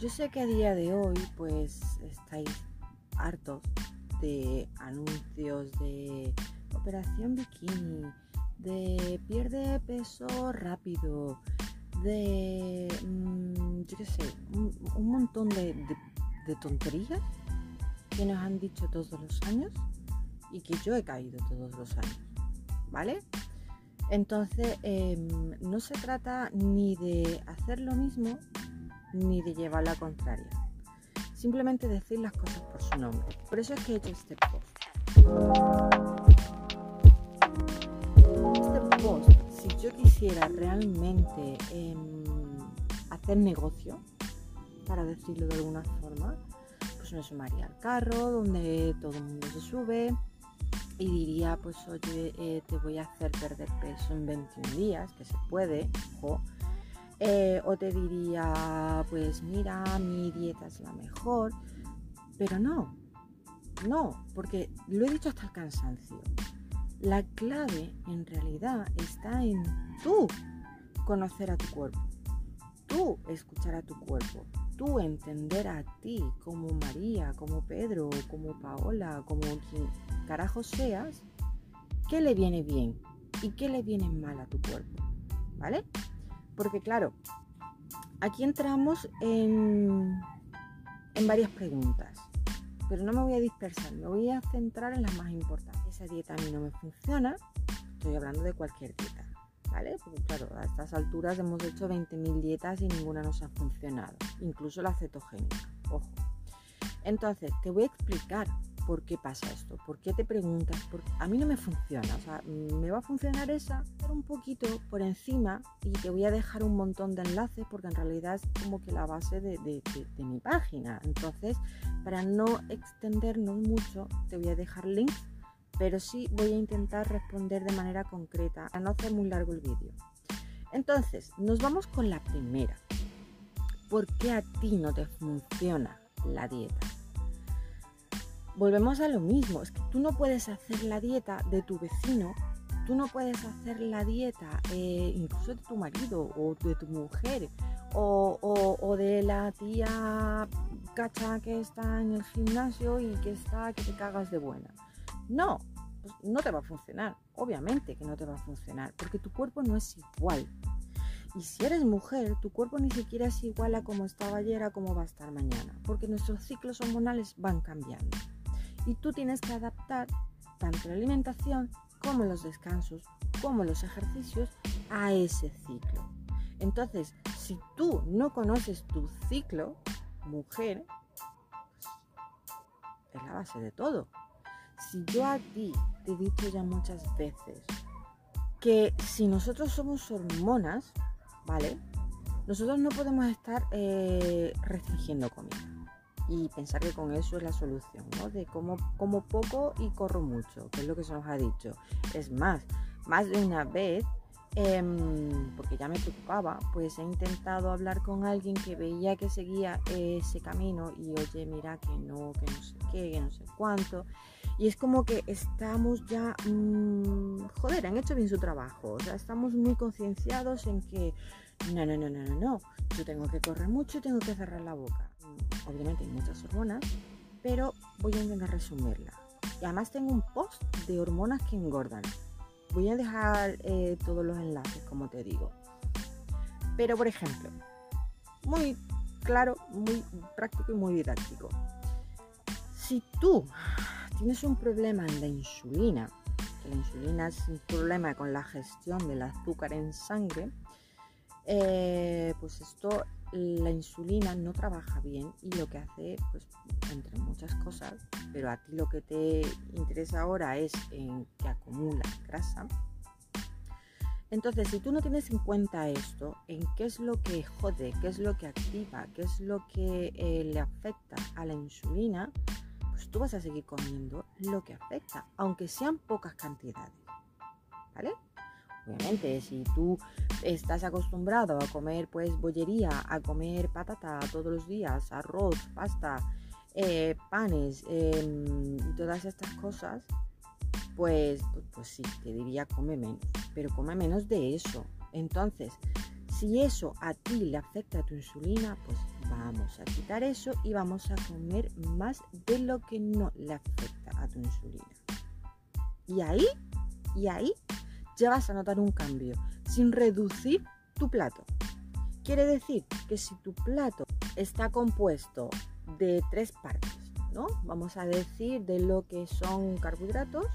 Yo sé que a día de hoy pues estáis hartos de anuncios de operación bikini, de pierde peso rápido, de, mm, yo qué sé, un, montón de, tonterías que nos han dicho todos los años y que yo he caído todos los años, ¿vale? Entonces, em, no se trata ni de hacer lo mismo ni de llevar la contraria. Simplemente decir las cosas por su nombre. Por eso es que he hecho este post. si yo quisiera realmente em, hacer negocio, para decirlo de alguna forma, pues me sumaría al carro donde todo el mundo se sube y diría, pues oye, eh, te voy a hacer perder peso en 21 días, que se puede, ojo. Eh, o te diría, pues mira, mi dieta es la mejor, pero no, no, porque lo he dicho hasta el cansancio. La clave en realidad está en tú conocer a tu cuerpo, tú escuchar a tu cuerpo, tú entender a ti como María, como Pedro, como Paola, como quien carajo seas, qué le viene bien y qué le viene mal a tu cuerpo, ¿vale? Porque claro, aquí entramos en, en varias preguntas pero no me voy a dispersar, me voy a centrar en las más importantes. Esa dieta a mí no me funciona, estoy hablando de cualquier dieta, ¿vale? Porque claro, a estas alturas hemos hecho 20.000 dietas y ninguna nos ha funcionado, incluso la cetogénica, ojo. Entonces, te voy a explicar por qué pasa esto, por qué te preguntas, a mí no me funciona, o sea, me va a funcionar esa, un poquito por encima y te voy a dejar un montón de enlaces porque en realidad es como que la base de, mi página. Entonces, para no extendernos mucho, te voy a dejar links, pero sí voy a intentar responder de manera concreta, a no hacer muy largo el vídeo. Entonces, nos vamos con la primera. ¿Por qué a ti no te funciona la dieta? Volvemos a lo mismo, es que tú no puedes hacer la dieta de tu vecino, tú no puedes hacer la dieta eh, incluso de tu marido o de tu mujer o, de la tía cacha que está en el gimnasio y que está que te cagas de buena. No, pues no te va a funcionar, obviamente que no te va a funcionar, porque tu cuerpo no es igual. Y si eres mujer, tu cuerpo ni siquiera es igual a como estaba ayer a como va a estar mañana, porque nuestros ciclos hormonales van cambiando y tú tienes que adaptar tanto la alimentación como los descansos, como los ejercicios a ese ciclo. Entonces, si tú no conoces tu ciclo, mujer, es la base de todo. Si yo a ti te he dicho ya muchas veces que si nosotros somos hormonas, ¿vale? Nosotros no podemos estar eh, restringiendo comida y pensar que con eso es la solución, ¿no? De como, como poco y corro mucho, que es lo que se nos ha dicho. Es más, más de una vez, em, porque ya me preocupaba, pues he intentado hablar con alguien que veía que seguía ese camino y oye, mira que no, que no sé qué, que no sé cuánto. Y es como que estamos ya, mmm, joder, han hecho bien su trabajo. O sea, estamos muy concienciados en que, no, no, no, no, no, no, yo tengo que correr mucho y tengo que cerrar la boca obviamente hay muchas hormonas, pero voy a intentar resumirla. Y además tengo un post de hormonas que engordan. Voy a dejar eh, todos los enlaces, como te digo. Pero, por ejemplo, muy claro, muy práctico y muy didáctico. Si tú tienes un problema en la insulina, que la insulina es un problema con la gestión del azúcar en sangre, eh, pues esto la insulina no trabaja bien y lo que hace, pues entre muchas cosas, pero a ti lo que te interesa ahora es en que acumula grasa. Entonces, si tú no tienes en cuenta esto, en qué es lo que jode, qué es lo que activa, qué es lo que eh, le afecta a la insulina, pues tú vas a seguir comiendo lo que afecta, aunque sean pocas cantidades. ¿Vale? Obviamente, si tú estás acostumbrado a comer pues bollería, a comer patata todos los días, arroz, pasta, eh, panes em, y todas estas cosas, pues, pues, pues, sí, te diría come menos, pero come menos de eso. Entonces, si eso a ti le afecta a tu insulina, pues vamos a quitar eso y vamos a comer más de lo que no le afecta a tu insulina. Y ahí, y ahí ya vas a notar un cambio sin reducir tu plato. Quiere decir que si tu plato está compuesto de tres partes, ¿no? Vamos a decir de lo que son carbohidratos,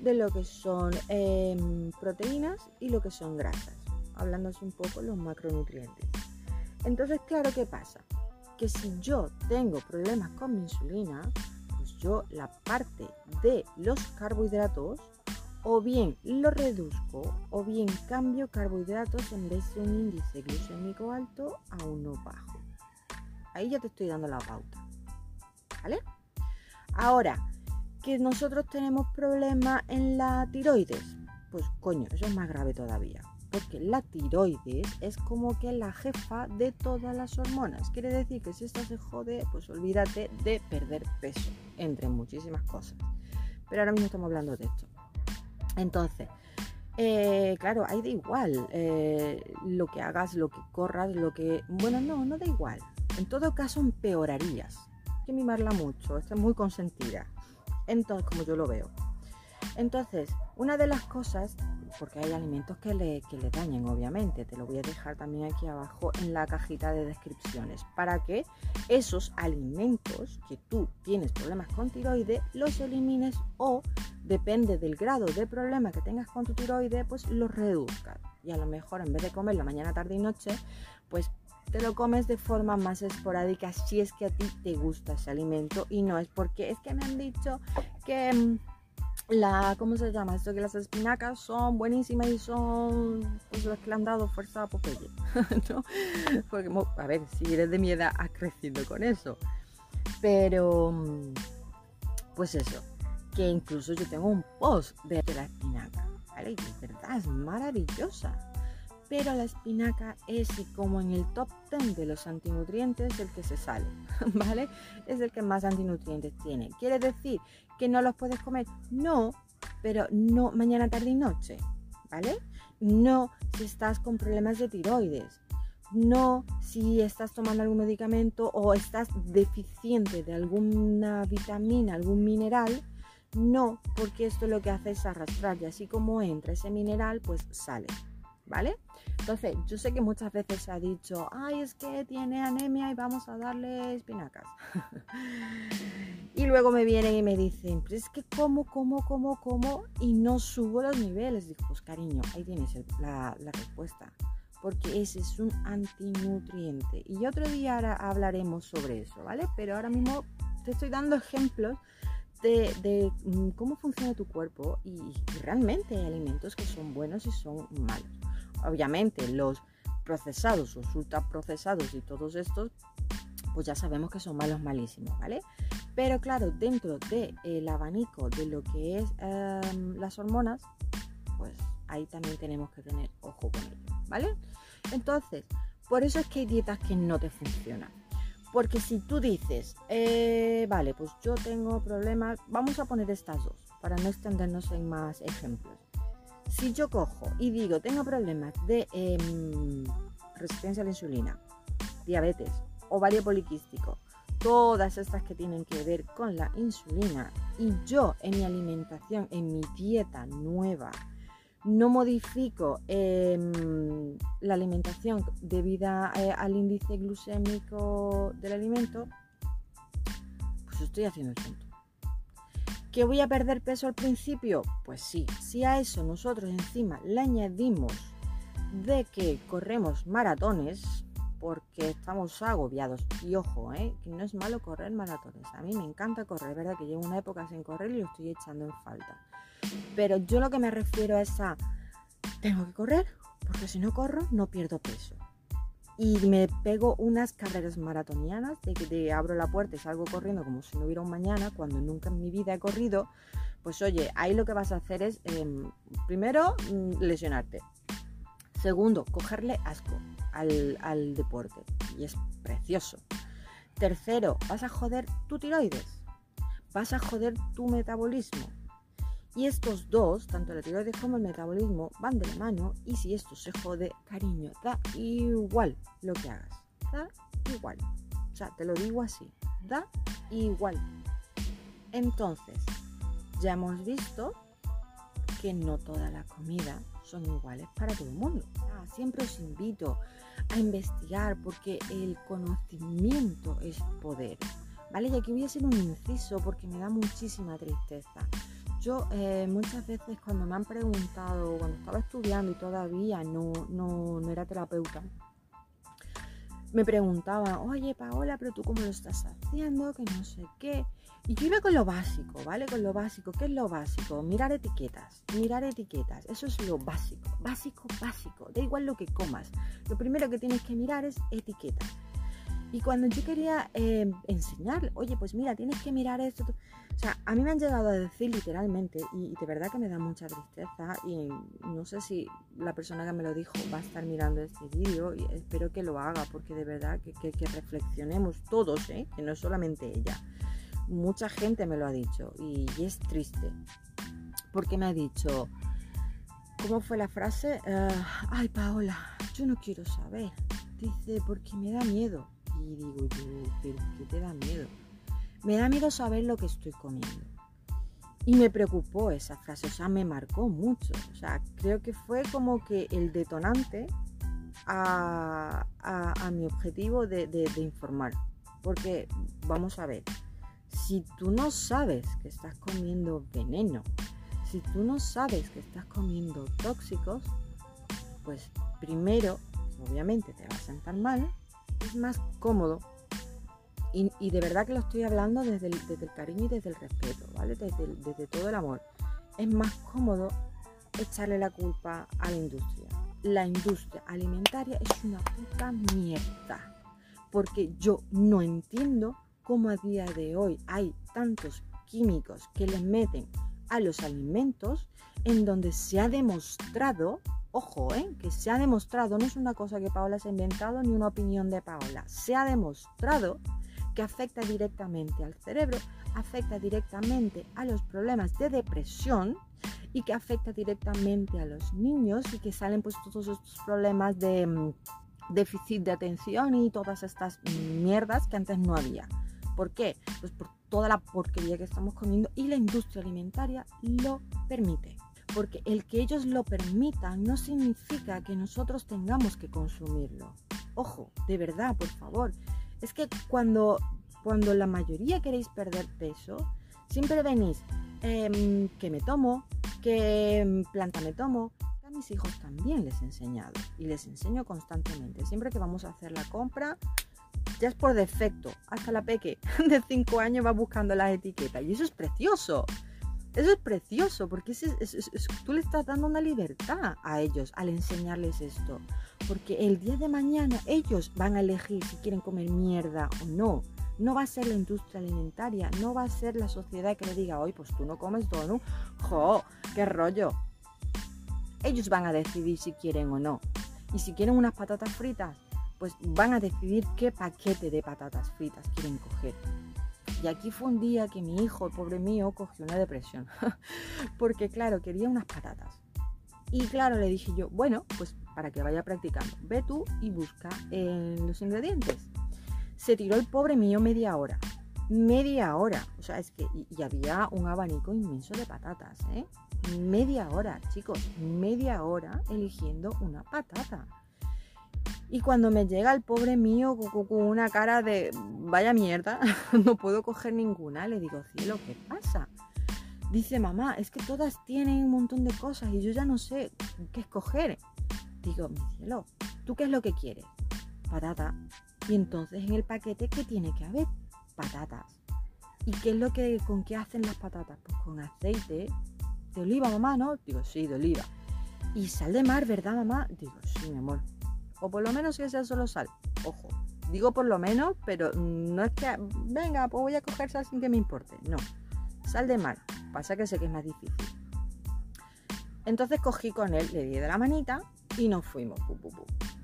de lo que son em, proteínas y lo que son grasas, hablándose un poco los macronutrientes. Entonces, claro, ¿qué pasa? Que si yo tengo problemas con mi insulina, pues yo la parte de los carbohidratos o bien lo reduzco o bien cambio carbohidratos en vez de un índice glucémico alto a uno bajo. Ahí ya te estoy dando la pauta. ¿Vale? Ahora, que nosotros tenemos problemas en la tiroides, pues coño, eso es más grave todavía. Porque la tiroides es como que la jefa de todas las hormonas. Quiere decir que si esta se jode, pues olvídate de perder peso, entre muchísimas cosas. Pero ahora mismo estamos hablando de esto. Entonces, eh, claro, ahí da igual eh, lo que hagas, lo que corras, lo que... Bueno, no, no da igual. En todo caso, empeorarías. Hay que mimarla mucho, está muy consentida. Entonces, como yo lo veo. Entonces, una de las cosas, porque hay alimentos que le, que le obviamente, te lo voy a dejar también aquí abajo en la cajita de descripciones, para que esos alimentos que tú tienes problemas con tiroides, los elimines o, depende del grado de problema que tengas con tu tiroides, pues los reduzcas. Y a lo mejor en vez de comerlo mañana, tarde y noche, pues te lo comes de forma más esporádica si es que a ti te gusta ese alimento y no es porque es que me han dicho que mm, la, ¿cómo se llama? Esto que las espinacas son buenísimas y son pues las que le han dado fuerza a Popeye, ¿no? Porque, a ver, si eres de mi edad has crecido con eso. Pero, pues eso, que incluso yo tengo un post de la espinaca, ¿vale? Y de verdad es maravillosa. Pero la espinaca es como en el top 10 de los antinutrientes el que se sale, ¿vale? Es el que más antinutrientes tiene. ¿Quiere decir que no los puedes comer. No, pero no mañana, tarde y noche, ¿vale? No si estás con problemas de tiroides. No si estás tomando algún medicamento o estás deficiente de alguna vitamina, algún mineral. No, porque esto lo que hace es arrastrar y así como entra ese mineral, pues sale, ¿vale? Entonces, yo sé que muchas veces se ha dicho, ay, es que tiene anemia y vamos a darle espinacas. y luego me vienen y me dicen, pues es que como, como, como, como y no subo los niveles. Digo, pues cariño, ahí tienes la, respuesta. Porque ese es un antinutriente. Y otro día hablaremos sobre eso, ¿vale? Pero ahora mismo te estoy dando ejemplos de, de, mm, cómo funciona tu cuerpo y, realmente hay alimentos que son buenos y son malos obviamente los procesados, los ultraprocesados y todos estos, pues ya sabemos que son malos malísimos, ¿vale? Pero claro, dentro del abanico de lo que es em, las hormonas, pues ahí también tenemos que tener ojo con ello, ¿vale? Entonces, por eso es que hay dietas que no te funcionan. Porque si tú dices, eh, vale, pues yo tengo problemas, vamos a poner estas dos, para no extendernos en más ejemplos. Si yo cojo y digo, tengo problemas de em, resistencia a la insulina, diabetes, ovario poliquístico, todas estas que tienen que ver con la insulina, y yo en mi alimentación, en mi dieta nueva, no modifico em, la alimentación debido eh, al índice glucémico del alimento, pues estoy haciendo el punto. ¿Que voy a perder peso al principio? Pues sí, si a eso nosotros encima le añadimos de que corremos maratones, porque estamos agobiados. Y ojo, ¿eh? que no es malo correr maratones. A mí me encanta correr, es verdad que llevo una época sin correr y lo estoy echando en falta. Pero yo lo que me refiero es a, tengo que correr, porque si no corro no pierdo peso y me pego unas carreras maratonianas de que te abro la puerta y salgo corriendo como si no hubiera un mañana, cuando nunca en mi vida he corrido, pues oye, ahí lo que vas a hacer es, em, primero, mm, lesionarte. Segundo, cogerle asco al, al deporte. Y es precioso. Tercero, vas a joder tu tiroides. Vas a joder tu metabolismo. Y estos dos, tanto la tiroides como el metabolismo, van de la mano y si esto se jode, cariño, da igual lo que hagas. Da igual. O sea, te lo digo así, da igual. Entonces, ya hemos visto que no todas las comidas son iguales para todo el mundo. siempre os invito a investigar porque el conocimiento es poder. ¿Vale? Y aquí voy a hacer un inciso porque me da muchísima tristeza. Yo eh, muchas veces cuando me han preguntado, cuando estaba estudiando y todavía no, no, no era terapeuta, me preguntaban, oye Paola, pero tú cómo lo estás haciendo, que no sé qué. Y yo iba con lo básico, ¿vale? Con lo básico. ¿Qué es lo básico? Mirar etiquetas, mirar etiquetas. Eso es lo básico, básico, básico. Da igual lo que comas. Lo primero que tienes que mirar es etiquetas. Y cuando yo quería eh, enseñar, oye, pues mira, tienes que mirar esto. O sea, a mí me han llegado a decir literalmente, y, de verdad que me da mucha tristeza, y no sé si la persona que me lo dijo va a estar mirando este vídeo, y espero que lo haga, porque de verdad que, que reflexionemos todos, ¿eh? que no solamente ella mucha gente me lo ha dicho y, es triste. Porque me ha dicho, ¿cómo fue la frase? Ah, ay, Paola, yo no quiero saber. Dice, porque me da miedo. Y digo yo, ¿pero qué te da miedo? Me da miedo saber lo que estoy comiendo. Y me preocupó esa frase, o sea, me marcó mucho. O sea, creo que fue como que el detonante a, mi objetivo de informar. Porque, vamos a ver, si tú no sabes que estás comiendo veneno, si tú no sabes que estás comiendo tóxicos, pues primero, obviamente te va a sentar mal, es más cómodo. Y, de verdad que lo estoy hablando desde el, cariño y desde el respeto, ¿vale? Desde, desde todo el amor. Es más cómodo echarle la culpa a la industria. La industria alimentaria es una puta mierda. Porque yo no entiendo cómo a día de hoy hay tantos químicos que le meten a los alimentos en donde se ha demostrado, ojo, ¿eh? que se ha demostrado, no es una cosa que Paola se ha inventado ni una opinión de Paola, se ha demostrado que afecta directamente al cerebro, afecta directamente a los problemas de depresión y que afecta directamente a los niños y que salen pues todos estos problemas de mm, déficit de atención y todas estas mierdas que antes no había. ¿Por qué? Pues por toda la porquería que estamos comiendo y la industria alimentaria lo permite. Porque el que ellos lo permitan no significa que nosotros tengamos que consumirlo. Ojo, de verdad, por favor. Es que cuando, cuando la mayoría queréis perder peso, siempre venís, em, que me tomo, que em, planta me tomo. A mis hijos también les he enseñado y les enseño constantemente. Siempre que vamos a hacer la compra, ya es por defecto. Hasta la peque de 5 años va buscando las etiquetas. Y eso es precioso. Eso es precioso porque tú le estás dando una libertad a ellos al enseñarles esto. Porque el día de mañana ellos van a elegir si quieren comer mierda o no. No va a ser la industria alimentaria, no va a ser la sociedad que le diga, hoy pues tú no comes donut. ¡Jo! ¡Qué rollo! Ellos van a decidir si quieren o no. Y si quieren unas patatas fritas, pues van a decidir qué paquete de patatas fritas quieren coger. Y aquí fue un día que mi hijo, el pobre mío, cogió una depresión. Porque claro, quería unas patatas. Y claro, le dije yo, bueno, pues para que vaya practicando, ve tú y busca en los ingredientes. Se tiró el pobre mío media hora. Media hora. O sea, es que y, había un abanico inmenso de patatas, ¿eh? Media hora, chicos. Media hora eligiendo una patata. Y cuando me llega el pobre mío con una cara de vaya mierda, no puedo coger ninguna, le digo, cielo, ¿qué pasa? Dice, mamá, es que todas tienen un montón de cosas y yo ya no sé qué escoger. Digo, mi cielo, ¿tú qué es lo que quieres? Patata. Y entonces en el paquete, ¿qué tiene que haber? Patatas. ¿Y qué es lo que, con qué hacen las patatas? Pues con aceite de oliva, mamá, ¿no? Digo, sí, de oliva. Y sal de mar, ¿verdad, mamá? Digo, sí, mi amor. O por lo menos que sea solo sal. Ojo, digo por lo menos, pero no es que, venga, pues voy a coger sal sin que me importe. No, sal de mar. Pasa que sé que es más difícil. Entonces cogí con él, le di de la manita y nos fuimos.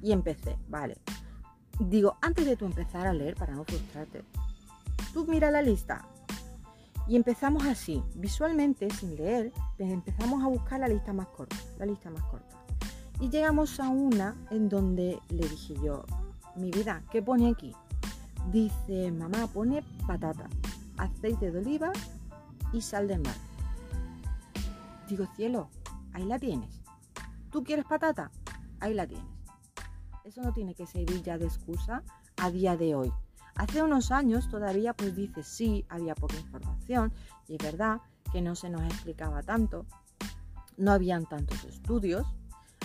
Y empecé, vale. Digo, antes de tú empezar a leer, para no frustrarte, tú mira la lista. Y empezamos así, visualmente, sin leer, pues empezamos a buscar la lista más corta, la lista más corta. Y llegamos a una en donde le dije yo, mi vida, ¿qué pone aquí? Dice, mamá, pone patata, aceite de oliva y sal de mar. Digo, cielo, ahí la tienes. ¿Tú quieres patata? Ahí la tienes. Eso no tiene que servir ya de excusa a día de hoy. Hace unos años todavía pues dice sí, había poca información y es verdad que no se nos explicaba tanto, no habían tantos estudios.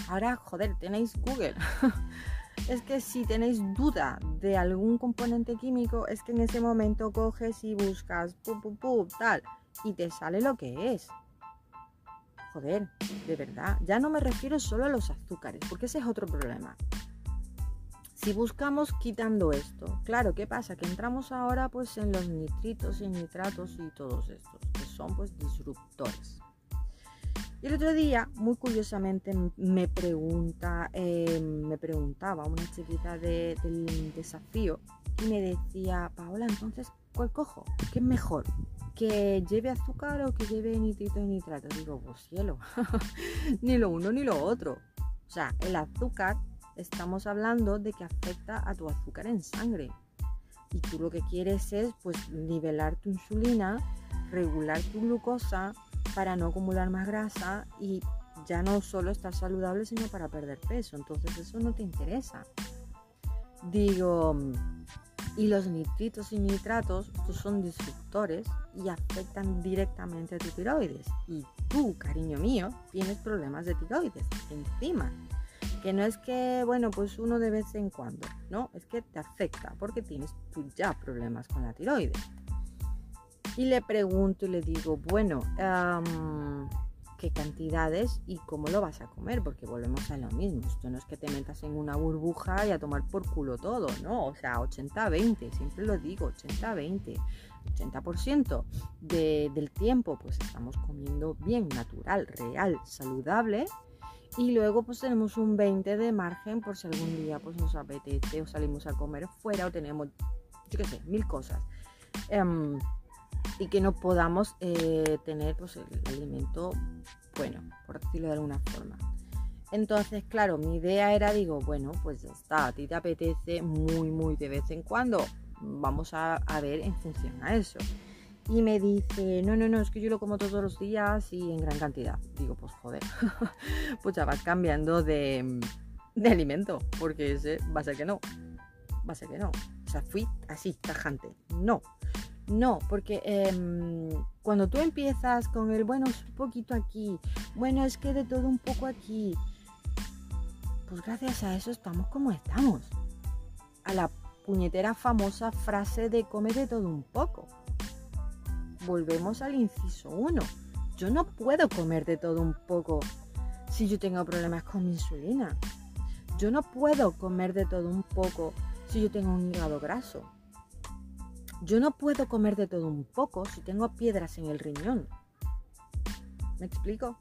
Ahora, joder, tenéis Google. es que si tenéis duda de algún componente químico, es que en ese momento coges y buscas pum, pum, pum, tal, y te sale lo que es. Joder, de verdad. Ya no me refiero solo a los azúcares, porque ese es otro problema. Si buscamos quitando esto, claro, ¿qué pasa? Que entramos ahora pues en los nitritos y nitratos y todos estos, que son pues disruptores. Y el otro día, muy curiosamente, me pregunta, eh, me preguntaba una chiquita del desafío y me decía, Paola, entonces, ¿cuál cojo? ¿Qué es mejor? ¿Que lleve azúcar o que lleve nitrito y nitrato? Digo, pues cielo, ni lo uno ni lo otro. O sea, el azúcar, estamos hablando de que afecta a tu azúcar en sangre. Y tú lo que quieres es, pues, nivelar tu insulina, regular tu glucosa, para no acumular más grasa y ya no solo estar saludable, sino para perder peso. Entonces eso no te interesa. Digo, y los nitritos y nitratos, son disruptores y afectan directamente a tu tiroides. Y tú, cariño mío, tienes problemas de tiroides encima. Que no es que, bueno, pues uno de vez en cuando, no, es que te afecta porque tienes tú ya problemas con la tiroides. Y le pregunto y le digo, bueno, ¿qué cantidades y cómo lo vas a comer? Porque volvemos a lo mismo. Esto no es que te metas en una burbuja y a tomar por culo todo, ¿no? O sea, 80-20, siempre lo digo, 80-20. 80% de, del tiempo pues estamos comiendo bien, natural, real, saludable y luego pues tenemos un 20 de margen por si algún día pues nos apetece o salimos a comer fuera o tenemos, yo qué sé, mil cosas. Em, y que no podamos eh, tener pues, el alimento bueno, por decirlo de alguna forma. Entonces, claro, mi idea era, digo, bueno, pues ya está, a ti te apetece muy, muy de vez en cuando, vamos a, a ver en función a eso. Y me dice, no, no, no, es que yo lo como todos los días y en gran cantidad. Digo, pues joder, pues ya vas cambiando de, de alimento, porque ese va a ser que no, va a ser que no. O sea, fui así, tajante. No, no, porque em, cuando tú empiezas con el, bueno, es un poquito aquí, bueno, es que de todo un poco aquí, pues gracias a eso estamos como estamos. A la puñetera famosa frase de come de todo un poco. Volvemos al inciso 1. Yo no puedo comer de todo un poco si yo tengo problemas con mi insulina. Yo no puedo comer de todo un poco si yo tengo un hígado graso. Yo no puedo comer de todo un poco si tengo piedras en el riñón. ¿Me explico?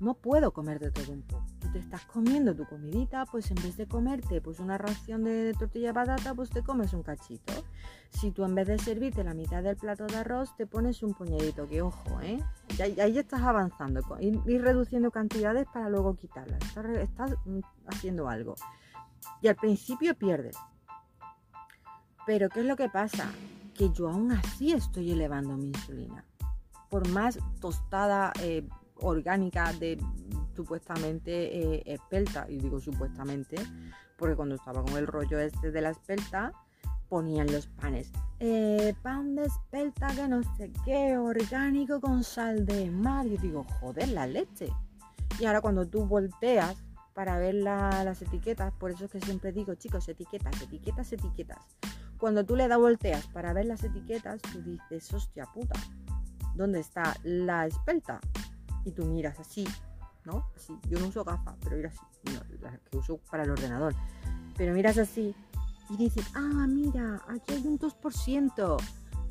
No puedo comer de todo un poco. Tú te estás comiendo tu comidita, pues en vez de comerte pues una ración de, tortilla de patata, pues te comes un cachito. Si tú en vez de servirte la mitad del plato de arroz, te pones un puñadito, que ojo, ¿eh? Y ahí, estás avanzando, ir, reduciendo cantidades para luego quitarlas. estás mm, haciendo algo. Y al principio pierdes. Pero ¿qué es lo que pasa? Que yo aún así estoy elevando mi insulina. Por más tostada eh, orgánica de supuestamente eh, espelta, y digo supuestamente, porque cuando estaba con el rollo este de la espelta, ponían los panes. Eh, pan de espelta que no sé qué, orgánico con sal de mar. Y digo, joder, la leche. Y ahora cuando tú volteas para ver las etiquetas, por eso es que siempre digo, chicos, etiquetas, etiquetas, etiquetas. Cuando tú le das volteas para ver las etiquetas, tú dices, hostia puta, ¿dónde está la espelta? Y tú miras así, ¿no? Así. Yo no uso gafas, pero mira así, las que uso para el ordenador. Pero miras así y dices, ah, mira, aquí hay un 2%.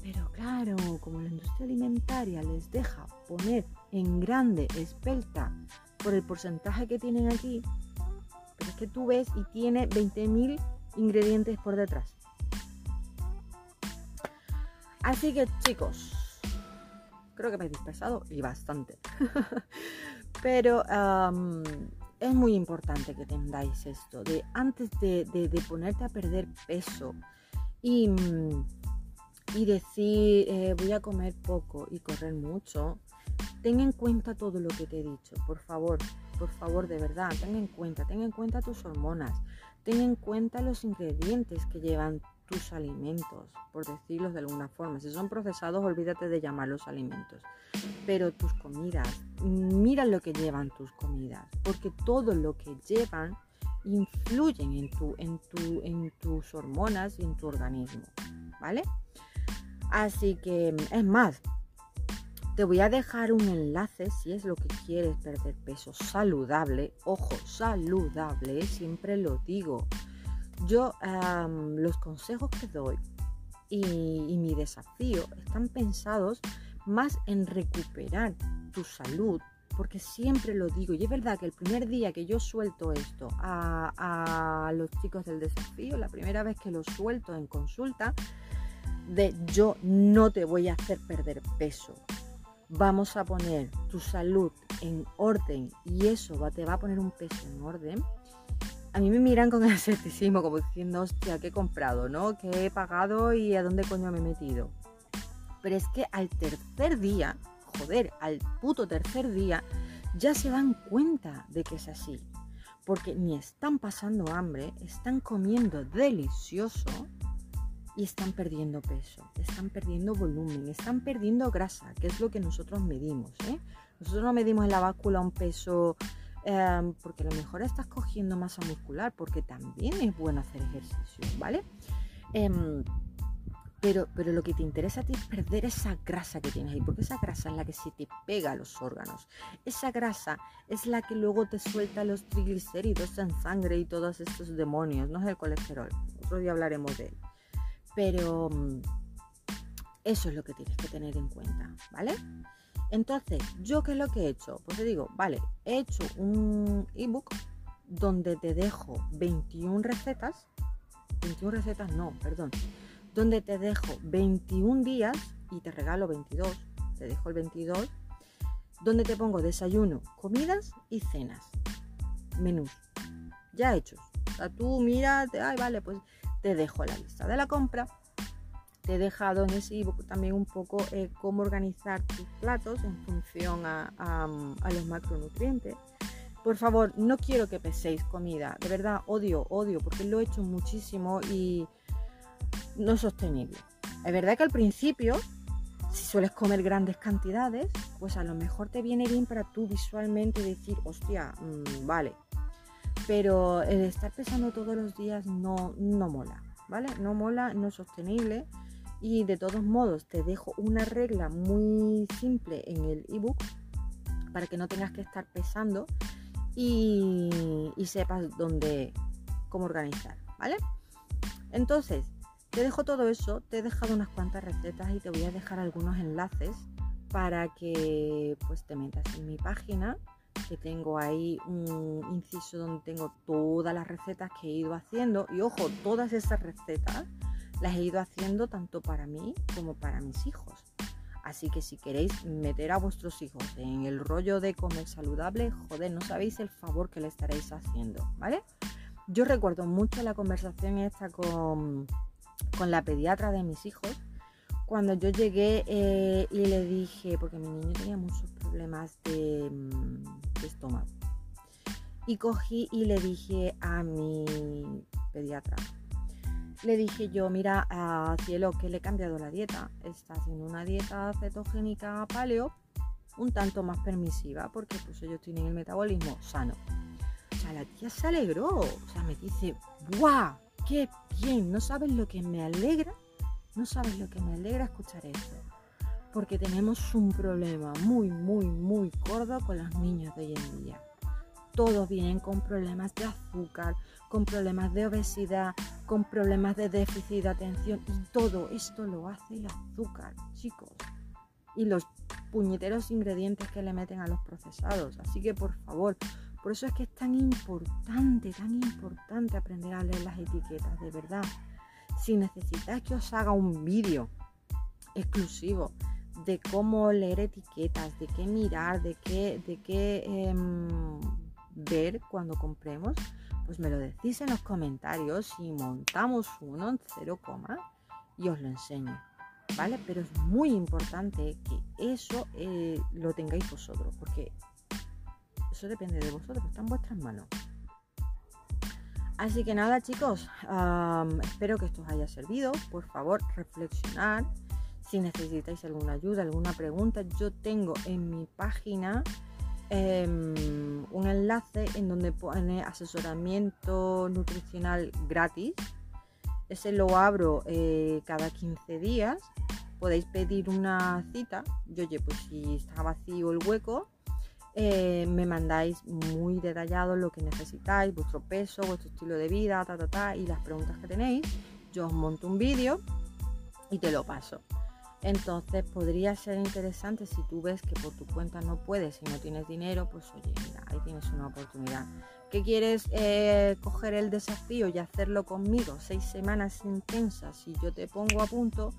Pero claro, como la industria alimentaria les deja poner en grande espelta por el porcentaje que tienen aquí, pero es que tú ves y tiene 20.000 ingredientes por detrás. Así que chicos, creo que me he dispersado y bastante. Pero es muy importante que tengáis esto, de antes de, ponerte a perder peso Y, decir eh, voy a comer poco y correr mucho, ten en cuenta todo lo que te he dicho, por favor, por favor, de verdad, ten en cuenta, ten en cuenta tus hormonas, ten en cuenta los ingredientes que llevan tus alimentos, por decirlo de alguna forma. Si son procesados, olvídate de llamarlos alimentos. Pero tus comidas, mira lo que llevan tus comidas, porque todo lo que llevan influyen en, tu, en, tu, en tus hormonas y en tu organismo, ¿vale? Así que, es más, te voy a dejar un enlace si es lo que quieres perder peso saludable. Ojo, saludable, siempre lo digo. Yo los consejos que doy y, mi desafío están pensados más en recuperar tu salud, porque siempre lo digo, y es verdad que el primer día que yo suelto esto a, a, los chicos del desafío, la primera vez que lo suelto en consulta, de yo no te voy a hacer perder peso, vamos a poner tu salud en orden y eso va, te va a poner un peso en orden, a mí me miran con escepticismo, como diciendo, hostia, ¿qué he comprado, no? ¿Qué he pagado y a dónde coño me he metido? Pero es que al tercer día, joder, al puto tercer día, ya se dan cuenta de que es así. Porque ni están pasando hambre, están comiendo delicioso y están perdiendo peso, están perdiendo volumen, están perdiendo grasa, que es lo que nosotros medimos. ¿eh? Nosotros no medimos en la báscula un peso Em, porque a lo mejor estás cogiendo masa muscular, porque también es bueno hacer ejercicio, ¿vale? Em, pero, pero lo que te interesa a ti es perder esa grasa que tienes ahí, porque esa grasa es la que se te pega a los órganos. Esa grasa es la que luego te suelta los triglicéridos en sangre y todos estos demonios, no es el colesterol. Otro día hablaremos de él. Pero mm, eso es lo que tienes que tener en cuenta, ¿vale? Entonces, ¿yo qué es lo que he hecho? Pues te digo, vale, he hecho un ebook donde te dejo 21 recetas, 21 recetas no, perdón, donde te dejo 21 días y te regalo 22, te dejo el 22, donde te pongo desayuno, comidas y cenas, menús, ya hechos. O sea, tú mira, ay, vale, pues te dejo la lista de la compra, te he dejado en ese ebook también un poco eh, cómo organizar tus platos en función a, los macronutrientes. Por favor, no quiero que peséis comida. De verdad, odio, odio, porque lo he hecho muchísimo y no es sostenible. Es verdad que al principio, si sueles comer grandes cantidades, pues a lo mejor te viene bien para tú visualmente decir, hostia, mm, vale. Pero el estar pesando todos los días no, no mola, ¿vale? No mola, no es sostenible y de todos modos te dejo una regla muy simple en el ebook para que no tengas que estar pesando y, sepas dónde, cómo organizar, ¿vale? Entonces, te dejo todo eso, te he dejado unas cuantas recetas y te voy a dejar algunos enlaces para que pues te metas en mi página, que tengo ahí un inciso donde tengo todas las recetas que he ido haciendo y ojo, todas esas recetas las he ido haciendo tanto para mí como para mis hijos. Así que si queréis meter a vuestros hijos en el rollo de comer saludable, joder, no sabéis el favor que le estaréis haciendo, ¿vale? Yo recuerdo mucho la conversación esta con, con la pediatra de mis hijos, cuando yo llegué eh, y le dije, porque mi niño tenía muchos problemas de, mm, de estómago, y cogí y le dije a mi pediatra, le dije yo, mira, a cielo que le he cambiado la dieta. Está haciendo una dieta cetogénica paleo un tanto más permisiva porque pues ellos tienen el metabolismo sano. O sea, la tía se alegró. O sea, me dice, ¡guau! ¡Qué bien! No sabes lo que me alegra. No sabes lo que me alegra escuchar esto. Porque tenemos un problema muy, muy, muy gordo con los niños de hoy en día. Todos vienen con problemas de azúcar, con problemas de obesidad, con problemas de déficit de atención y todo esto lo hace el azúcar, chicos. Y los puñeteros ingredientes que le meten a los procesados. Así que por favor, por eso es que es tan importante, tan importante aprender a leer las etiquetas, de verdad. Si necesitáis que os haga un vídeo exclusivo de cómo leer etiquetas, de qué mirar, de qué, de qué em, ver cuando compremos, pues me lo decís en los comentarios y montamos uno en 0, y os lo enseño. ¿Vale? Pero es muy importante que eso eh, lo tengáis vosotros, porque eso depende de vosotros, está en vuestras manos. Así que nada chicos, espero que esto os haya servido. Por favor, reflexionar. Si necesitáis alguna ayuda, alguna pregunta, yo tengo en mi página em, un enlace en donde pone asesoramiento nutricional gratis. Ese lo abro eh, cada 15 días. Podéis pedir una cita. Yo, oye, pues si está vacío el hueco, eh, me mandáis muy detallado lo que necesitáis, vuestro peso, vuestro estilo de vida, ta, ta, ta, y las preguntas que tenéis. Yo os monto un vídeo y te lo paso. Entonces podría ser interesante si tú ves que por tu cuenta no puedes y no tienes dinero, pues oye, mira, ahí tienes una oportunidad. ¿Qué quieres eh, coger el desafío y hacerlo conmigo? Seis semanas intensas y yo te pongo a punto,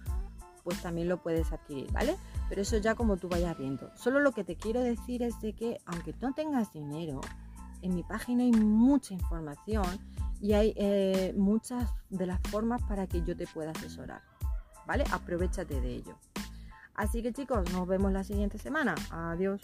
pues también lo puedes adquirir, ¿vale? Pero eso ya como tú vayas viendo. Solo lo que te quiero decir es de que aunque no tengas dinero, en mi página hay mucha información y hay eh, muchas de las formas para que yo te pueda asesorar, ¿vale? Aprovechate de ello. Así que chicos, nos vemos la siguiente semana. Adiós.